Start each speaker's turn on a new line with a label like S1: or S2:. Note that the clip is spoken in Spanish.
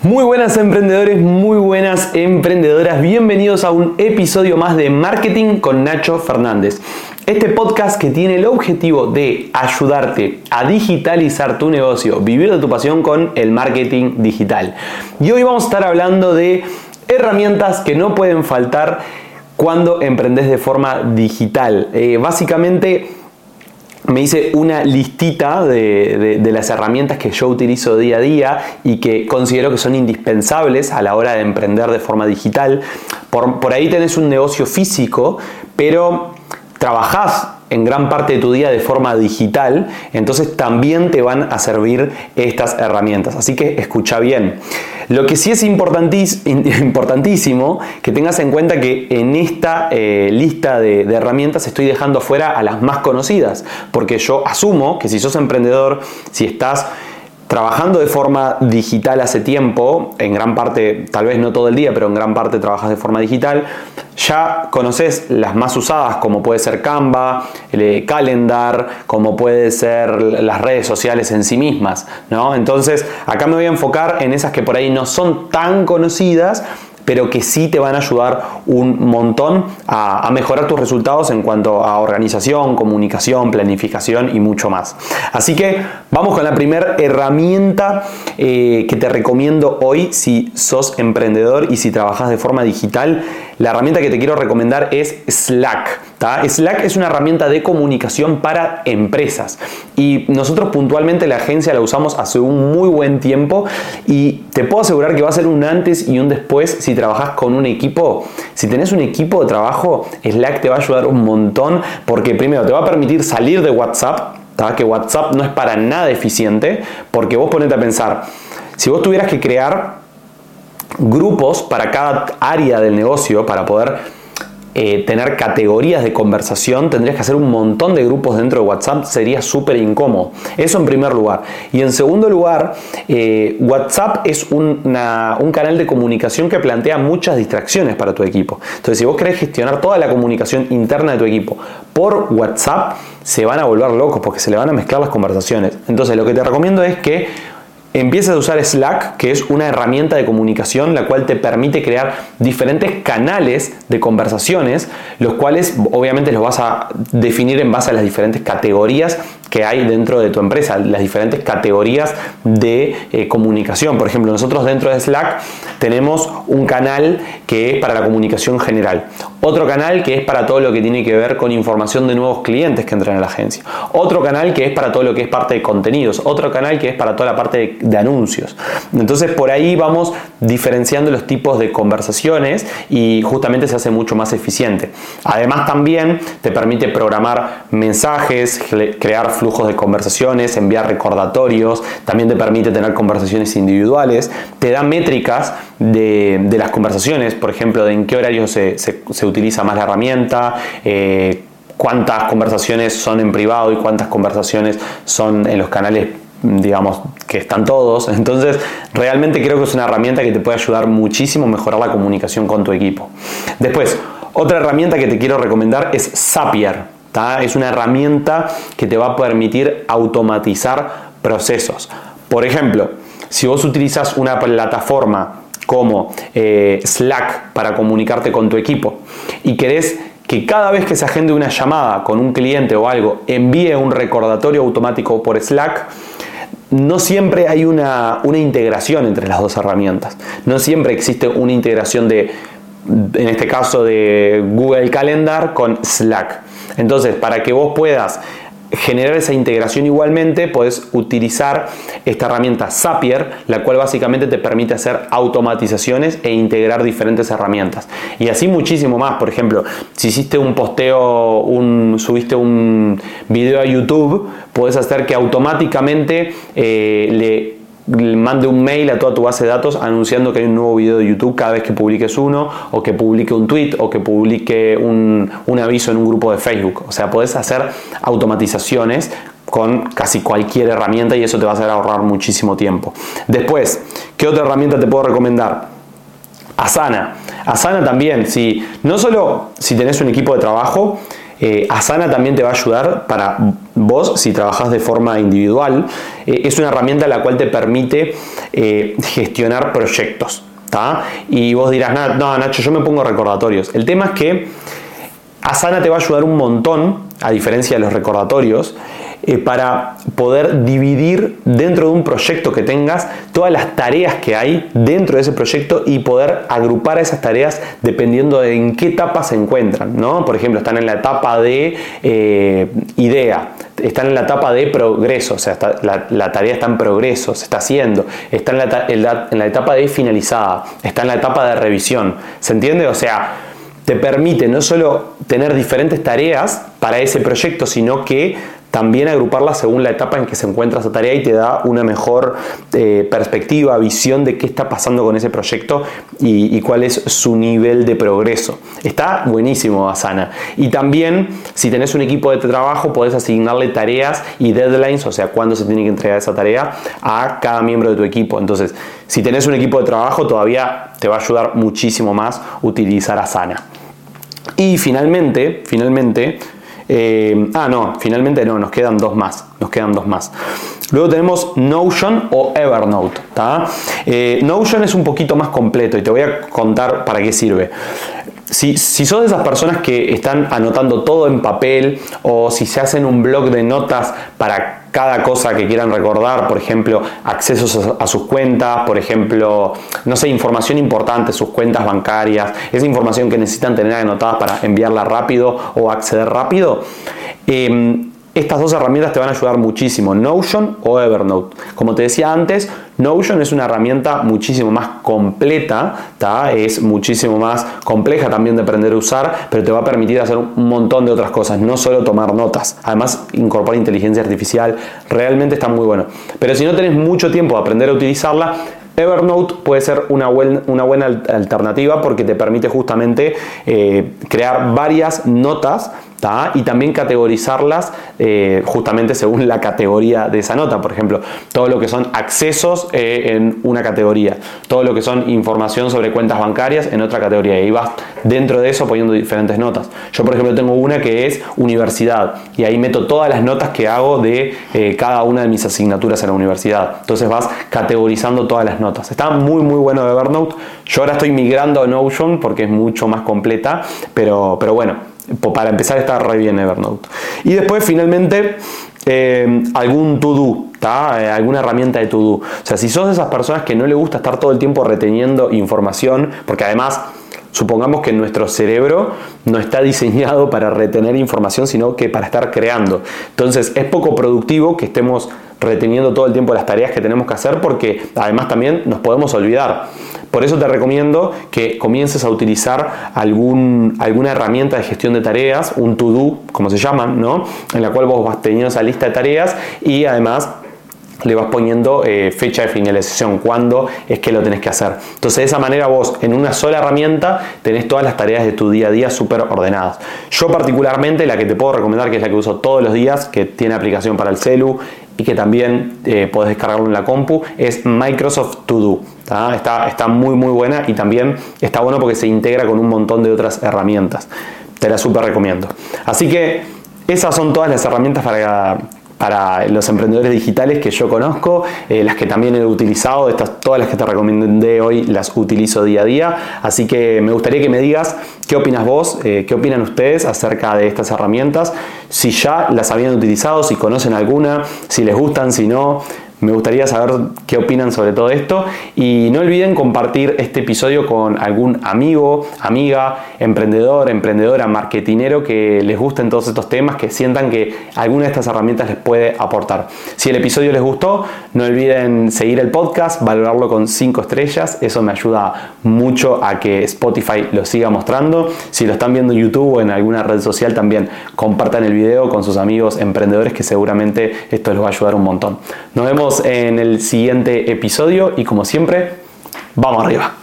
S1: Muy buenas emprendedores, muy buenas emprendedoras, bienvenidos a un episodio más de Marketing con Nacho Fernández. Este podcast que tiene el objetivo de ayudarte a digitalizar tu negocio, vivir de tu pasión con el marketing digital. Y hoy vamos a estar hablando de herramientas que no pueden faltar cuando emprendes de forma digital. Eh, básicamente me hice una listita de, las herramientas que yo utilizo día a día y que considero que son indispensables a la hora de emprender de forma digital. Por, por ahí tenés un negocio físico, pero trabajás en gran parte de tu día de forma digital, entonces también te van a servir estas herramientas. Así que escucha bien. Lo que sí es importantísimo que tengas en cuenta que en esta eh, lista de, de herramientas estoy dejando fuera a las más conocidas, porque yo asumo que si sos emprendedor, si estás trabajando de forma digital hace tiempo, en gran parte, tal vez no todo el día, pero en gran parte trabajas de forma digital, ya conoces las más usadas como puede ser Canva, el eh, Calendar, como puede ser las redes sociales en sí mismas, ¿no? Entonces, acá me voy a enfocar en esas que por ahí no son tan conocidas, pero que sí te van a ayudar un montón a, mejorar tus resultados en cuanto a organización, comunicación, planificación y mucho más. Así que vamos con la primera herramienta eh, que te recomiendo hoy si sos emprendedor y si trabajas de forma digital. La herramienta que te quiero recomendar es Slack. Slack es una herramienta de comunicación para empresas y nosotros puntualmente la agencia la usamos hace un muy buen tiempo y te puedo asegurar que va a ser un antes y un después si trabajas con un equipo. Si tenés un equipo de trabajo, Slack te va a ayudar un montón porque primero te va a permitir salir de WhatsApp, que WhatsApp no es para nada eficiente, porque vos ponete a pensar, si vos tuvieras que crear grupos para cada área del negocio para poder eh, tener categorías de conversación, tendrías que hacer un montón de grupos dentro de WhatsApp, sería súper incómodo. Eso en primer lugar. Y en segundo lugar, eh, WhatsApp es un canal de comunicación que plantea muchas distracciones para tu equipo. Entonces, si vos querés gestionar toda la comunicación interna de tu equipo por WhatsApp, se van a volver locos porque se le van a mezclar las conversaciones. Entonces, lo que te recomiendo es que empieces a usar Slack, que es una herramienta de comunicación la cual te permite crear diferentes canales de conversaciones, los cuales obviamente los vas a definir en base a las diferentes categorías que hay dentro de tu empresa, las diferentes categorías de eh, comunicación. Por ejemplo, nosotros dentro de Slack tenemos un canal que es para la comunicación general, otro canal que es para todo lo que tiene que ver con información de nuevos clientes que entran a la agencia, otro canal que es para todo lo que es parte de contenidos, otro canal que es para toda la parte de, de anuncios. Entonces por ahí vamos diferenciando los tipos de conversaciones y justamente se hace mucho más eficiente. Además también te permite programar mensajes, crear flujos de conversaciones, enviar recordatorios, también te permite tener conversaciones individuales, te da métricas de, las conversaciones, por ejemplo, de en qué horario se, utiliza más la herramienta, eh, cuántas conversaciones son en privado y cuántas conversaciones son en los canales digamos que están todos. Entonces, realmente creo que es una herramienta que te puede ayudar muchísimo a mejorar la comunicación con tu equipo. Después, otra herramienta que te quiero recomendar es Zapier. Es una herramienta que te va a permitir automatizar procesos. Por ejemplo, si vos utilizas una plataforma como eh, Slack para comunicarte con tu equipo y querés que cada vez que se agende una llamada con un cliente o algo envíe un recordatorio automático por Slack, no siempre hay una, una, integración entre las dos herramientas. No siempre existe una integración de, en este caso, de Google Calendar con Slack. Entonces, para que vos puedas generar esa integración igualmente, puedes utilizar esta herramienta Zapier, la cual básicamente te permite hacer automatizaciones e integrar diferentes herramientas. Y así muchísimo más. Por ejemplo, si hiciste un posteo, un, subiste un video a YouTube, puedes hacer que automáticamente eh, le mande un mail a toda tu base de datos anunciando que hay un nuevo video de YouTube cada vez que publiques uno, o que publique un tweet, o que publique un, aviso en un grupo de Facebook. O sea, puedes hacer automatizaciones con casi cualquier herramienta y eso te va a hacer ahorrar muchísimo tiempo. Después, ¿qué otra herramienta te puedo recomendar? Asana. Asana también, si no solo si tenés un equipo de trabajo, eh, Asana también te va a ayudar para vos si trabajas de forma individual, eh, es una herramienta la cual te permite eh, gestionar proyectos. Y vos dirás, no, Nacho, yo me pongo recordatorios. El tema es que Asana te va a ayudar un montón, a diferencia de los recordatorios, eh, para poder dividir dentro de un proyecto que tengas todas las tareas que hay dentro de ese proyecto y poder agrupar esas tareas dependiendo de en qué etapa se encuentran. ¿no? Por ejemplo, están en la etapa de eh, idea, están en la etapa de progreso, o sea, la, tarea está en progreso, se está haciendo, está en la, en la etapa de finalizada, está en la etapa de revisión. ¿Se entiende? O sea, te permite no solo tener diferentes tareas para ese proyecto, sino que también agruparla según la etapa en que se encuentra esa tarea y te da una mejor eh, perspectiva, visión de qué está pasando con ese proyecto y, cuál es su nivel de progreso. Está buenísimo Asana. Y también, si tenés un equipo de trabajo, podés asignarle tareas y deadlines, o sea, cuándo se tiene que entregar esa tarea a cada miembro de tu equipo. Entonces, si tenés un equipo de trabajo, todavía te va a ayudar muchísimo más utilizar Asana. Y finalmente, finalmente, eh, ah, no, finalmente no, nos quedan dos más. Nos quedan dos más. Luego tenemos Notion o Evernote. Eh, Notion es un poquito más completo y te voy a contar para qué sirve. Si, si sos de esas personas que están anotando todo en papel o si se hacen un blog de notas para cada cosa que quieran recordar, por ejemplo, accesos a, sus cuentas, por ejemplo, no sé, información importante, sus cuentas bancarias, esa información que necesitan tener anotadas para enviarla rápido o acceder rápido. Em, estas dos herramientas te van a ayudar muchísimo, Notion o Evernote. Como te decía antes, Notion es una herramienta muchísimo más completa, es muchísimo más compleja también de aprender a usar, pero te va a permitir hacer un montón de otras cosas, no solo tomar notas. Además, incorpora inteligencia artificial, realmente está muy bueno. Pero si no tenés mucho tiempo de aprender a utilizarla, Evernote puede ser una, una buena alternativa porque te permite justamente eh, crear varias notas y también categorizarlas eh, justamente según la categoría de esa nota. Por ejemplo, todo lo que son accesos eh, en una categoría, todo lo que son información sobre cuentas bancarias en otra categoría. Y vas dentro de eso poniendo diferentes notas. Yo, por ejemplo, tengo una que es universidad y ahí meto todas las notas que hago de cada una de mis asignaturas en la universidad. Entonces vas categorizando todas las notas. Está muy muy bueno de Evernote. Yo ahora estoy migrando a Notion porque es mucho más completa, pero, pero bueno, para empezar está re bien Evernote. Y después finalmente eh, algún to-do, eh, alguna herramienta de to-do. O sea, si sos de esas personas que no le gusta estar todo el tiempo reteniendo información, porque además Supongamos que nuestro cerebro no está diseñado para retener información, sino que para estar creando. Entonces es poco productivo que estemos reteniendo todo el tiempo las tareas que tenemos que hacer porque además también nos podemos olvidar. Por eso te recomiendo que comiences a utilizar algún, alguna herramienta de gestión de tareas, un to-do, como se llaman, ¿no? En la cual vos vas teniendo esa lista de tareas y además le vas poniendo eh, fecha de finalización, cuándo es que lo tenés que hacer. Entonces de esa manera vos en una sola herramienta tenés todas las tareas de tu día a día súper ordenadas. Yo particularmente la que te puedo recomendar, que es la que uso todos los días, que tiene aplicación para el celu y que también eh, podés descargarlo en la compu, es Microsoft To Do. Está, está muy muy buena y también está bueno porque se integra con un montón de otras herramientas. Te la súper recomiendo. Así que esas son todas las herramientas para para los emprendedores digitales que yo conozco, eh, las que también he utilizado, estas, todas las que te recomendé hoy las utilizo día a día, así que me gustaría que me digas qué opinas vos, eh, qué opinan ustedes acerca de estas herramientas, si ya las habían utilizado, si conocen alguna, si les gustan, si no, me gustaría saber qué opinan sobre todo esto y no olviden compartir este episodio con algún amigo, amiga, emprendedor, emprendedora, marketinero que les gusten todos estos temas, que sientan que alguna de estas herramientas les puede aportar. Si el episodio les gustó, no olviden seguir el podcast, valorarlo con 5 estrellas, eso me ayuda mucho a que Spotify lo siga mostrando. Si lo están viendo en YouTube o en alguna red social también compartan el video con sus amigos emprendedores que seguramente esto les va a ayudar un montón. Nos en el siguiente episodio y como siempre, vamos arriba.